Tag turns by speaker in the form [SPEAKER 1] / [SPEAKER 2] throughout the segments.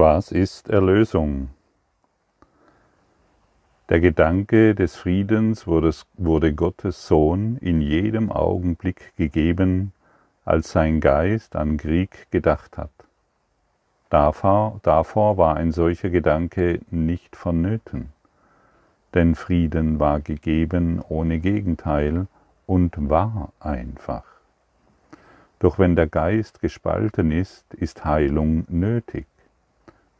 [SPEAKER 1] Was ist Erlösung? Der Gedanke des Friedens wurde, Gottes Sohn in jedem Augenblick gegeben, als sein Geist an Krieg gedacht hat. Davor, davor war ein solcher Gedanke nicht vonnöten, denn Frieden war gegeben ohne Gegenteil und war einfach. Doch wenn der Geist gespalten ist, ist Heilung nötig.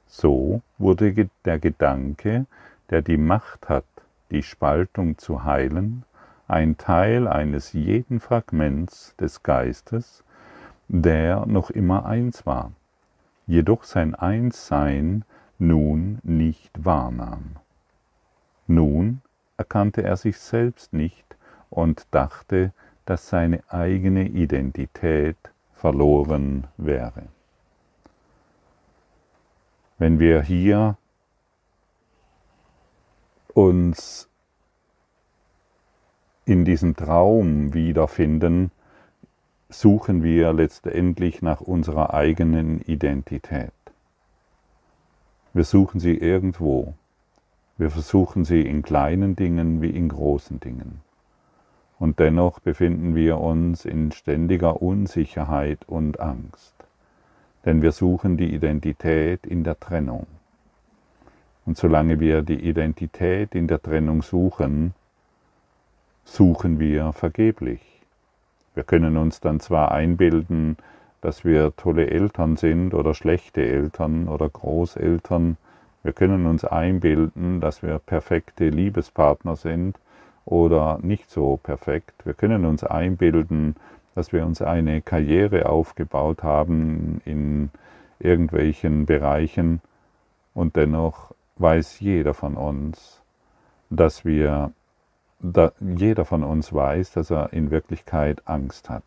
[SPEAKER 1] So wurde der Gedanke, der die Macht hat, die Spaltung zu heilen, ein Teil eines jeden Fragments des Geistes, der noch immer eins war, jedoch sein Einssein nun nicht wahrnahm. Nun erkannte er sich selbst nicht und dachte, dass seine eigene Identität verloren wäre. Wenn wir hier uns in diesem Traum wiederfinden, suchen wir letztendlich nach unserer eigenen Identität. Wir suchen sie irgendwo. Wir versuchen sie in kleinen Dingen wie in großen Dingen. Und dennoch befinden wir uns in ständiger Unsicherheit und Angst. Denn wir suchen die Identität in der Trennung. Und solange wir die Identität in der Trennung suchen, suchen wir vergeblich. Wir können uns dann zwar einbilden, dass wir tolle Eltern sind oder schlechte Eltern oder Großeltern, wir können uns einbilden, dass wir perfekte Liebespartner sind oder nicht so perfekt. Wir können uns einbilden, dass wir uns eine Karriere aufgebaut haben in irgendwelchen Bereichen und dennoch weiß jeder von uns, dass wir, da, jeder von uns weiß, dass er in Wirklichkeit Angst hat.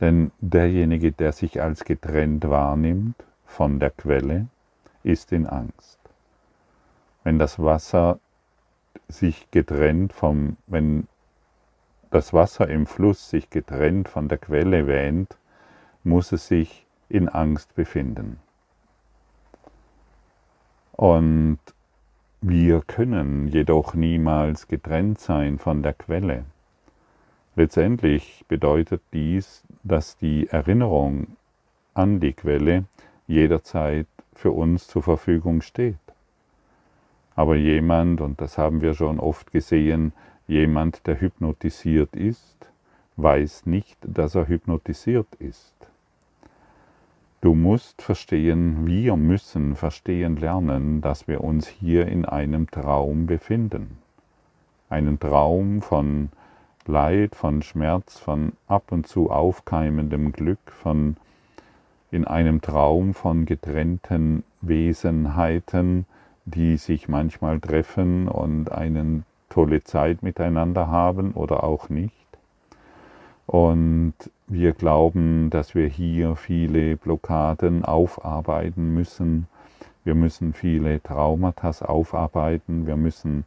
[SPEAKER 1] Denn derjenige, der sich als getrennt wahrnimmt von der Quelle, ist in Angst. Wenn das Wasser sich getrennt vom, wenn das Wasser im Fluss sich getrennt von der Quelle wähnt, muss es sich in Angst befinden. Und wir können jedoch niemals getrennt sein von der Quelle. Letztendlich bedeutet dies, dass die Erinnerung an die Quelle jederzeit für uns zur Verfügung steht. Aber jemand, und das haben wir schon oft gesehen, jemand, der hypnotisiert ist, weiß nicht, dass er hypnotisiert ist. Du musst verstehen, wir müssen verstehen lernen, dass wir uns hier in einem Traum befinden. Einen Traum von Leid, von Schmerz, von ab und zu aufkeimendem Glück, von in einem Traum von getrennten Wesenheiten, die sich manchmal treffen und eine tolle Zeit miteinander haben oder auch nicht. Und wir glauben, dass wir hier viele Blockaden aufarbeiten müssen. Wir müssen viele Traumata aufarbeiten. Wir müssen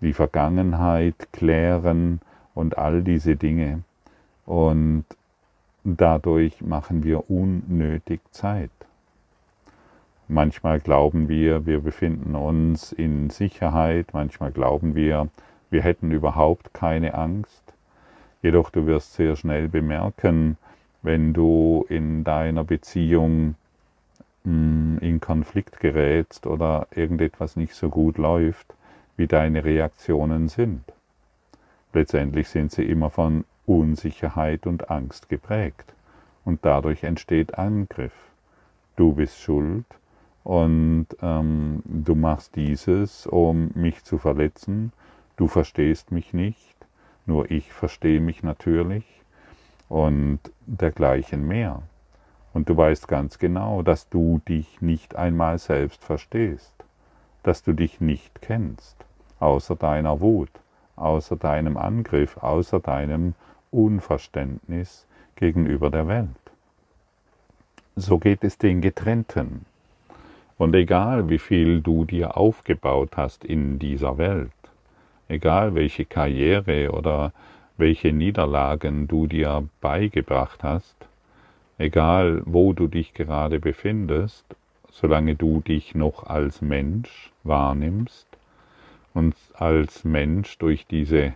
[SPEAKER 1] die Vergangenheit klären und all diese Dinge. Und dadurch machen wir unnötig Zeit. Manchmal glauben wir, wir befinden uns in Sicherheit. Manchmal glauben wir, wir hätten überhaupt keine Angst. Jedoch du wirst sehr schnell bemerken, wenn du in deiner Beziehung hm, in Konflikt gerätst oder irgendetwas nicht so gut läuft, wie deine Reaktionen sind. Letztendlich sind sie immer von Unsicherheit und Angst geprägt und dadurch entsteht Angriff. Du bist schuld und ähm, du machst dieses, um mich zu verletzen, du verstehst mich nicht, nur ich verstehe mich natürlich. Und dergleichen mehr. Und du weißt ganz genau, dass du dich nicht einmal selbst verstehst, dass du dich nicht kennst, außer deiner Wut, außer deinem Angriff, außer deinem Unverständnis gegenüber der Welt. So geht es den Getrennten. Und egal wie viel du dir aufgebaut hast in dieser Welt, egal welche Karriere oder welche Niederlagen du dir beigebracht hast, egal wo du dich gerade befindest, solange du dich noch als Mensch wahrnimmst und als Mensch durch, diese,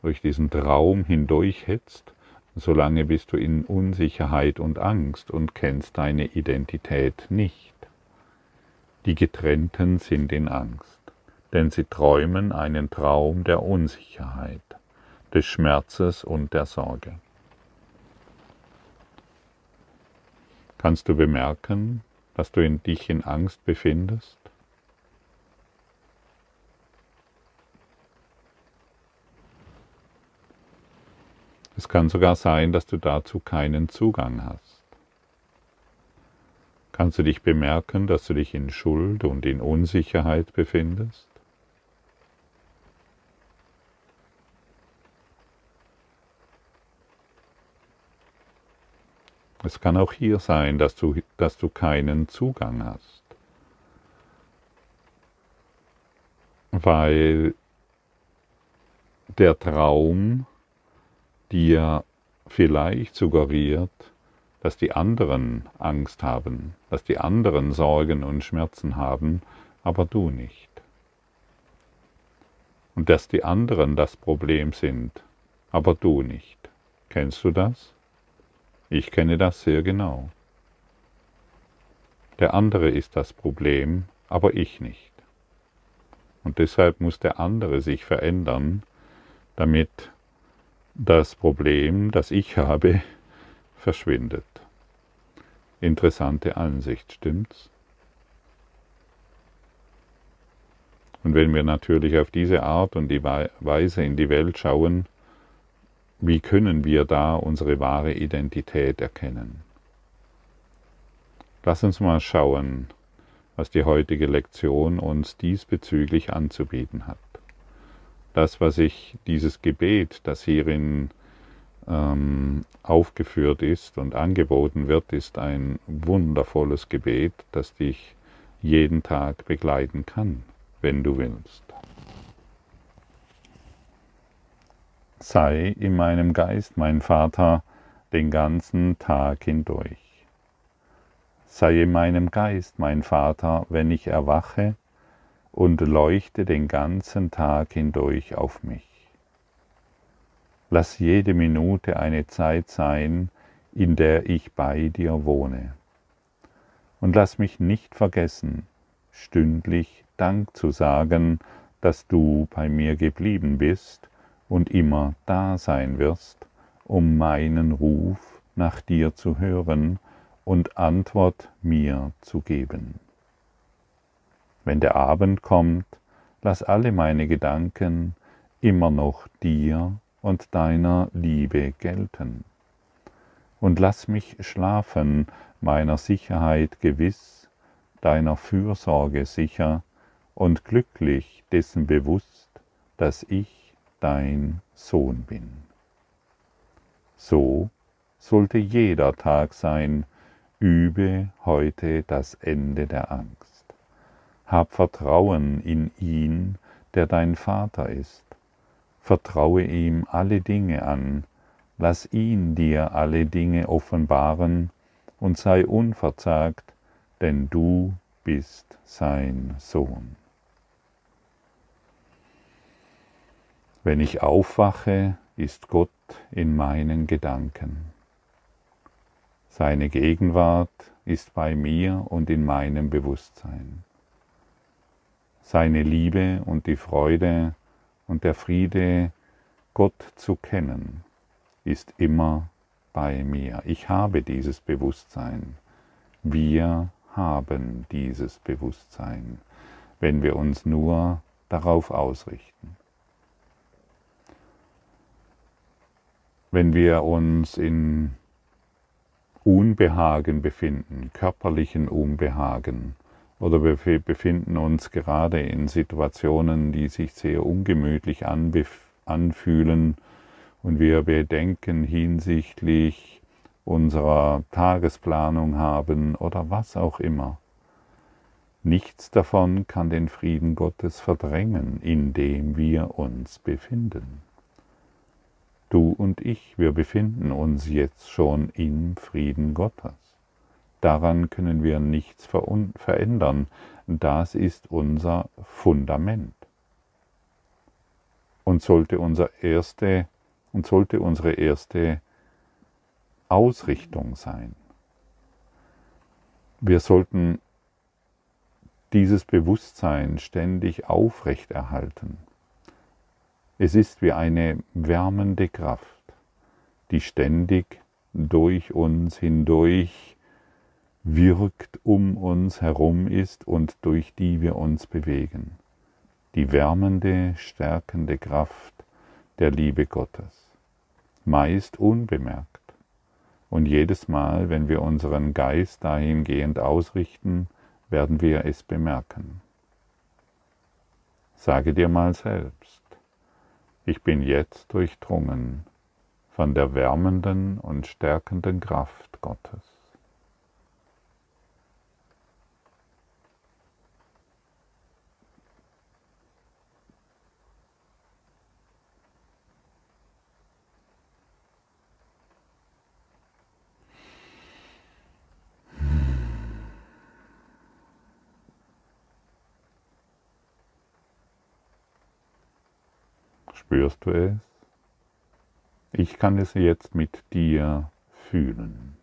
[SPEAKER 1] durch diesen Traum hindurchhetzt, solange bist du in Unsicherheit und Angst und kennst deine Identität nicht. Die Getrennten sind in Angst, denn sie träumen einen Traum der Unsicherheit, des Schmerzes und der Sorge. Kannst du bemerken, dass du in dich in Angst befindest? Es kann sogar sein, dass du dazu keinen Zugang hast. Kannst du dich bemerken, dass du dich in Schuld und in Unsicherheit befindest? Es kann auch hier sein, dass du, dass du keinen Zugang hast, weil der Traum dir vielleicht suggeriert, dass die anderen Angst haben, dass die anderen Sorgen und Schmerzen haben, aber du nicht. Und dass die anderen das Problem sind, aber du nicht. Kennst du das? Ich kenne das sehr genau. Der andere ist das Problem, aber ich nicht. Und deshalb muss der andere sich verändern, damit das Problem, das ich habe, verschwindet. Interessante Ansicht, stimmt's? Und wenn wir natürlich auf diese Art und die Weise in die Welt schauen, wie können wir da unsere wahre Identität erkennen? Lass uns mal schauen, was die heutige Lektion uns diesbezüglich anzubieten hat. Das, was ich, dieses Gebet, das hierin ähm, aufgeführt ist und angeboten wird, ist ein wundervolles Gebet, das dich jeden Tag begleiten kann, wenn du willst. sei in meinem Geist, mein Vater, den ganzen Tag hindurch. Sei in meinem Geist, mein Vater, wenn ich erwache, und leuchte den ganzen Tag hindurch auf mich. Lass jede Minute eine Zeit sein, in der ich bei dir wohne. Und lass mich nicht vergessen, stündlich Dank zu sagen, dass du bei mir geblieben bist und immer da sein wirst, um meinen Ruf nach dir zu hören und Antwort mir zu geben. Wenn der Abend kommt, lass alle meine Gedanken immer noch dir und deiner Liebe gelten. Und lass mich schlafen, meiner Sicherheit gewiss, deiner Fürsorge sicher und glücklich dessen bewusst, dass ich dein Sohn bin. So sollte jeder Tag sein, übe heute das Ende der Angst. Hab Vertrauen in ihn, der dein Vater ist. Vertraue ihm alle Dinge an, lass ihn dir alle Dinge offenbaren und sei unverzagt, denn du bist sein Sohn. Wenn ich aufwache, ist Gott in meinen Gedanken. Seine Gegenwart ist bei mir und in meinem Bewusstsein. Seine Liebe und die Freude und der Friede, Gott zu kennen, ist immer bei mir. Ich habe dieses Bewusstsein. Wir haben dieses Bewusstsein, wenn wir uns nur darauf ausrichten. wenn wir uns in Unbehagen befinden, körperlichen Unbehagen, oder wir befinden uns gerade in Situationen, die sich sehr ungemütlich anfühlen und wir Bedenken hinsichtlich unserer Tagesplanung haben oder was auch immer. Nichts davon kann den Frieden Gottes verdrängen, in dem wir uns befinden. Du und ich, wir befinden uns jetzt schon im Frieden Gottes. Daran können wir nichts verändern. Das ist unser Fundament. Und sollte, unser erste, und sollte unsere erste Ausrichtung sein. Wir sollten dieses Bewusstsein ständig aufrechterhalten. Es ist wie eine wärmende Kraft, die ständig durch uns hindurch wirkt, um uns herum ist und durch die wir uns bewegen. Die wärmende, stärkende Kraft der Liebe Gottes, meist unbemerkt. Und jedes Mal, wenn wir unseren Geist dahingehend ausrichten, werden wir es bemerken. Sage dir mal selbst, ich bin jetzt durchdrungen von der wärmenden und stärkenden Kraft Gottes. Spürst du es? Ich kann es jetzt mit dir fühlen.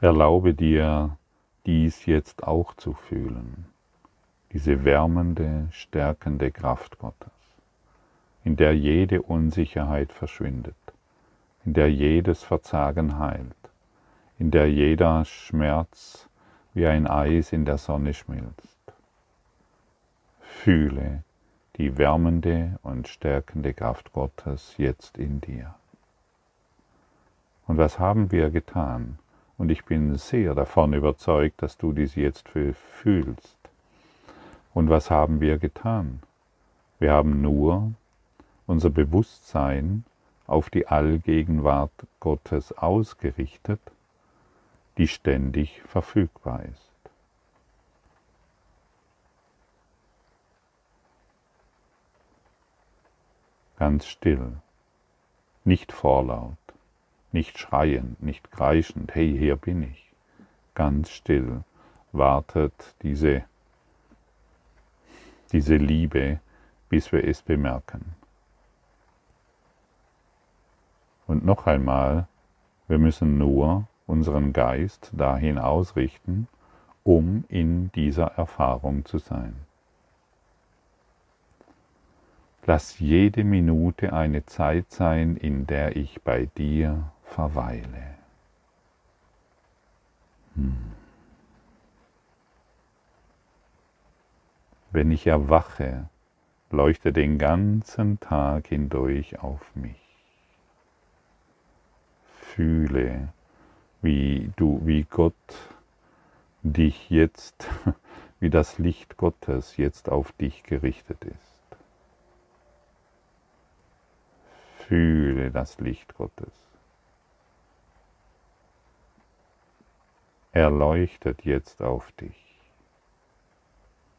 [SPEAKER 1] Erlaube dir, dies jetzt auch zu fühlen, diese wärmende, stärkende Kraft Gottes, in der jede Unsicherheit verschwindet, in der jedes Verzagen heilt, in der jeder Schmerz wie ein Eis in der Sonne schmilzt. Fühle die wärmende und stärkende Kraft Gottes jetzt in dir. Und was haben wir getan? Und ich bin sehr davon überzeugt, dass du dies jetzt fühlst. Und was haben wir getan? Wir haben nur unser Bewusstsein auf die Allgegenwart Gottes ausgerichtet, die ständig verfügbar ist. ganz still, nicht vorlaut, nicht schreiend, nicht kreischend, hey, hier bin ich. Ganz still wartet diese, diese Liebe, bis wir es bemerken. Und noch einmal, wir müssen nur unseren Geist dahin ausrichten, um in dieser Erfahrung zu sein. Lass jede Minute eine Zeit sein, in der ich bei dir verweile. Hm. Wenn ich erwache, leuchte den ganzen Tag hindurch auf mich. Fühle, wie du, wie Gott dich jetzt, wie das Licht Gottes jetzt auf dich gerichtet ist. Fühle das Licht Gottes. Er leuchtet jetzt auf dich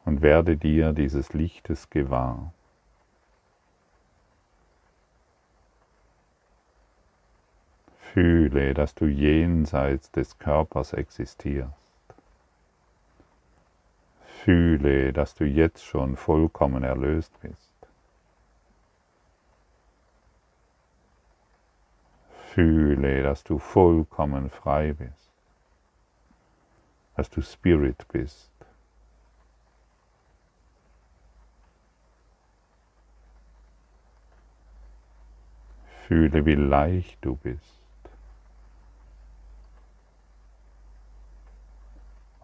[SPEAKER 1] und werde dir dieses Lichtes gewahr. Fühle, dass du jenseits des Körpers existierst. Fühle, dass du jetzt schon vollkommen erlöst bist. Fühle, dass du vollkommen frei bist, dass du Spirit bist. Fühle, wie leicht du bist,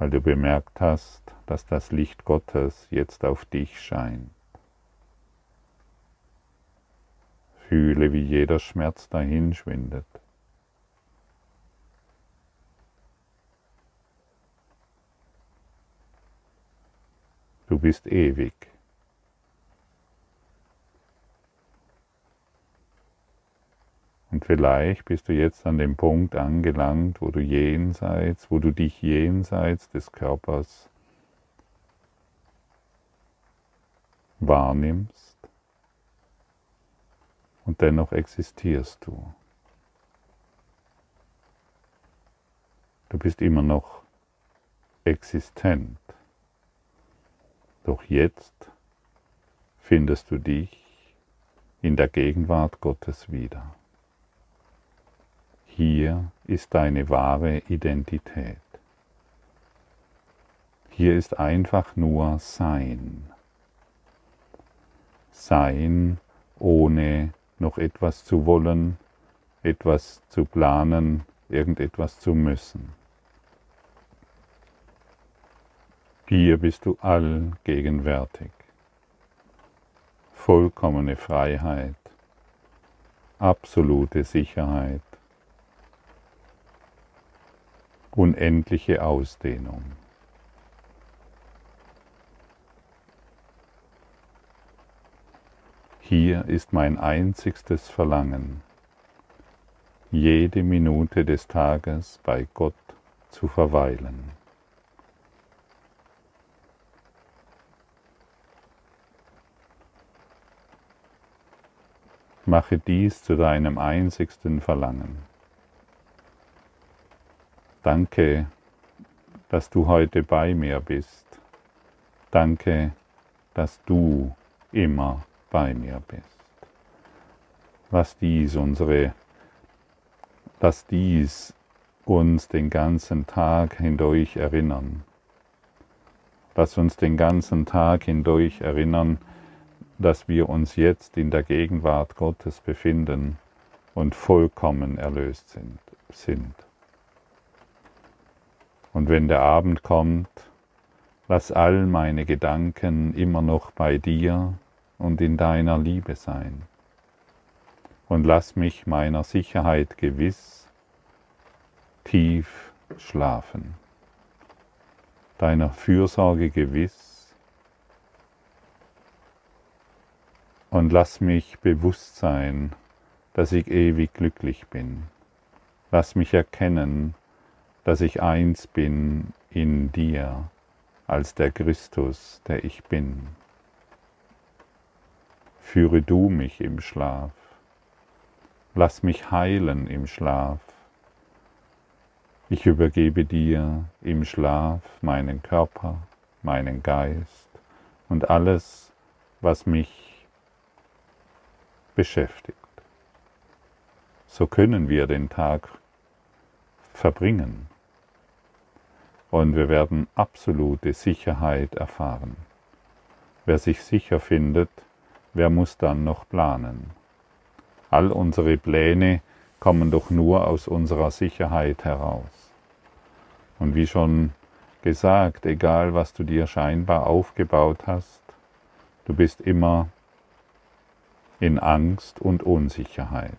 [SPEAKER 1] weil du bemerkt hast, dass das Licht Gottes jetzt auf dich scheint. Fühle, wie jeder Schmerz dahin schwindet. Du bist ewig. Und vielleicht bist du jetzt an dem Punkt angelangt, wo du jenseits, wo du dich jenseits des Körpers wahrnimmst und dennoch existierst du. Du bist immer noch existent. Doch jetzt findest du dich in der Gegenwart Gottes wieder. Hier ist deine wahre Identität. Hier ist einfach nur Sein. Sein ohne noch etwas zu wollen, etwas zu planen, irgendetwas zu müssen. Hier bist du allgegenwärtig. Vollkommene Freiheit, absolute Sicherheit, unendliche Ausdehnung. Hier ist mein einzigstes Verlangen, jede Minute des Tages bei Gott zu verweilen. Mache dies zu deinem einzigsten Verlangen. Danke, dass du heute bei mir bist. Danke, dass du immer bei mir bist. Lass dies unsere, lass dies uns den ganzen Tag hindurch erinnern. Lass uns den ganzen Tag hindurch erinnern, dass wir uns jetzt in der Gegenwart Gottes befinden und vollkommen erlöst sind. sind. Und wenn der Abend kommt, lass all meine Gedanken immer noch bei dir und in deiner Liebe sein. Und lass mich meiner Sicherheit gewiss tief schlafen, deiner Fürsorge gewiss und lass mich bewusst sein, dass ich ewig glücklich bin. Lass mich erkennen, dass ich eins bin in dir als der Christus, der ich bin. Führe du mich im Schlaf, lass mich heilen im Schlaf. Ich übergebe dir im Schlaf meinen Körper, meinen Geist und alles, was mich beschäftigt. So können wir den Tag verbringen und wir werden absolute Sicherheit erfahren. Wer sich sicher findet, wer muss dann noch planen? All unsere Pläne kommen doch nur aus unserer Sicherheit heraus. Und wie schon gesagt, egal was du dir scheinbar aufgebaut hast, du bist immer in Angst und Unsicherheit.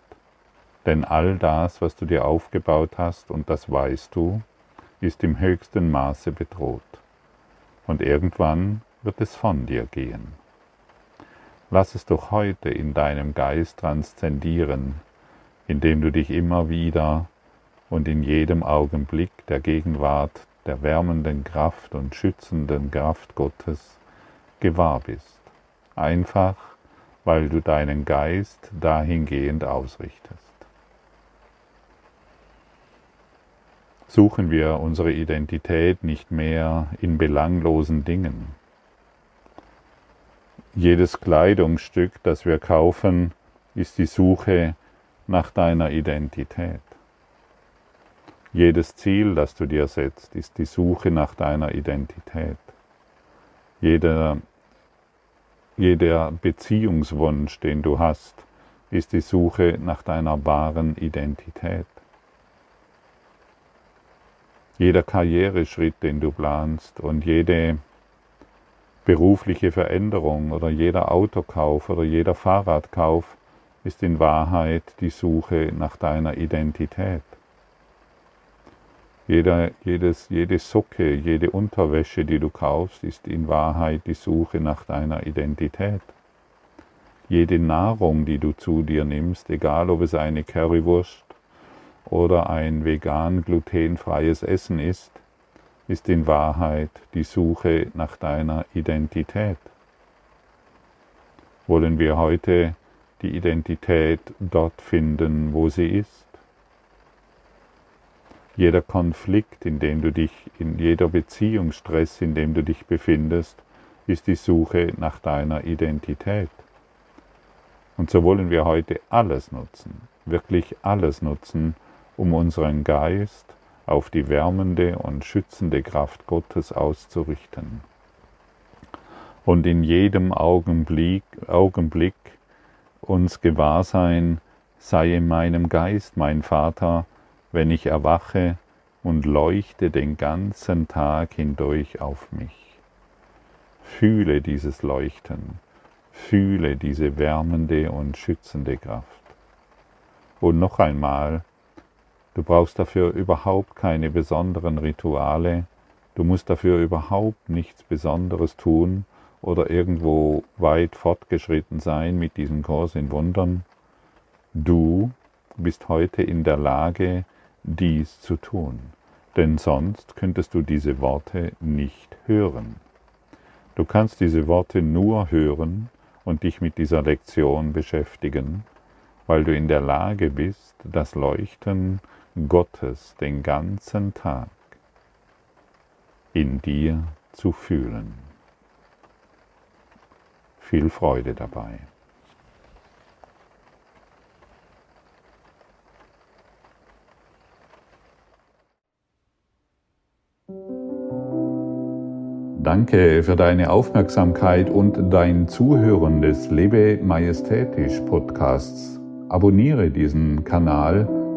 [SPEAKER 1] Denn all das, was du dir aufgebaut hast, und das weißt du, ist im höchsten Maße bedroht. Und irgendwann wird es von dir gehen. Lass es doch heute in deinem Geist transzendieren, indem du dich immer wieder und in jedem Augenblick der Gegenwart der wärmenden Kraft und schützenden Kraft Gottes gewahr bist. Einfach, weil du deinen Geist dahingehend ausrichtest. Suchen wir unsere Identität nicht mehr in belanglosen Dingen. Jedes Kleidungsstück, das wir kaufen, ist die Suche nach deiner Identität. Jedes Ziel, das du dir setzt, ist die Suche nach deiner Identität. Jeder, jeder Beziehungswunsch, den du hast, ist die Suche nach deiner wahren Identität. Jeder Karriereschritt, den du planst und jede berufliche Veränderung oder jeder Autokauf oder jeder Fahrradkauf ist in Wahrheit die Suche nach deiner Identität. Jeder, jedes, jede Socke, jede Unterwäsche, die du kaufst, ist in Wahrheit die Suche nach deiner Identität. Jede Nahrung, die du zu dir nimmst, egal ob es eine Currywurst oder ein vegan glutenfreies Essen ist, ist in Wahrheit die Suche nach deiner Identität. wollen wir heute die Identität dort finden, wo sie ist. Jeder Konflikt, in dem du dich, in jeder Beziehungsstress, in dem du dich befindest, ist die Suche nach deiner Identität. Und so wollen wir heute alles nutzen, wirklich alles nutzen, um unseren Geist auf die wärmende und schützende Kraft Gottes auszurichten. Und in jedem Augenblick, Augenblick uns gewahr sein, sei in meinem Geist mein Vater, wenn ich erwache und leuchte den ganzen Tag hindurch auf mich. Fühle dieses Leuchten, fühle diese wärmende und schützende Kraft. Und noch einmal, du brauchst dafür überhaupt keine besonderen Rituale, du musst dafür überhaupt nichts Besonderes tun oder irgendwo weit fortgeschritten sein mit diesem Kurs in Wundern. Du bist heute in der Lage, dies zu tun, denn sonst könntest du diese Worte nicht hören. Du kannst diese Worte nur hören und dich mit dieser Lektion beschäftigen, weil du in der Lage bist, das Leuchten Gottes den ganzen Tag in dir zu fühlen. Viel Freude dabei. Danke für deine Aufmerksamkeit und dein Zuhören des Lebe Majestätisch Podcasts. Abonniere diesen Kanal,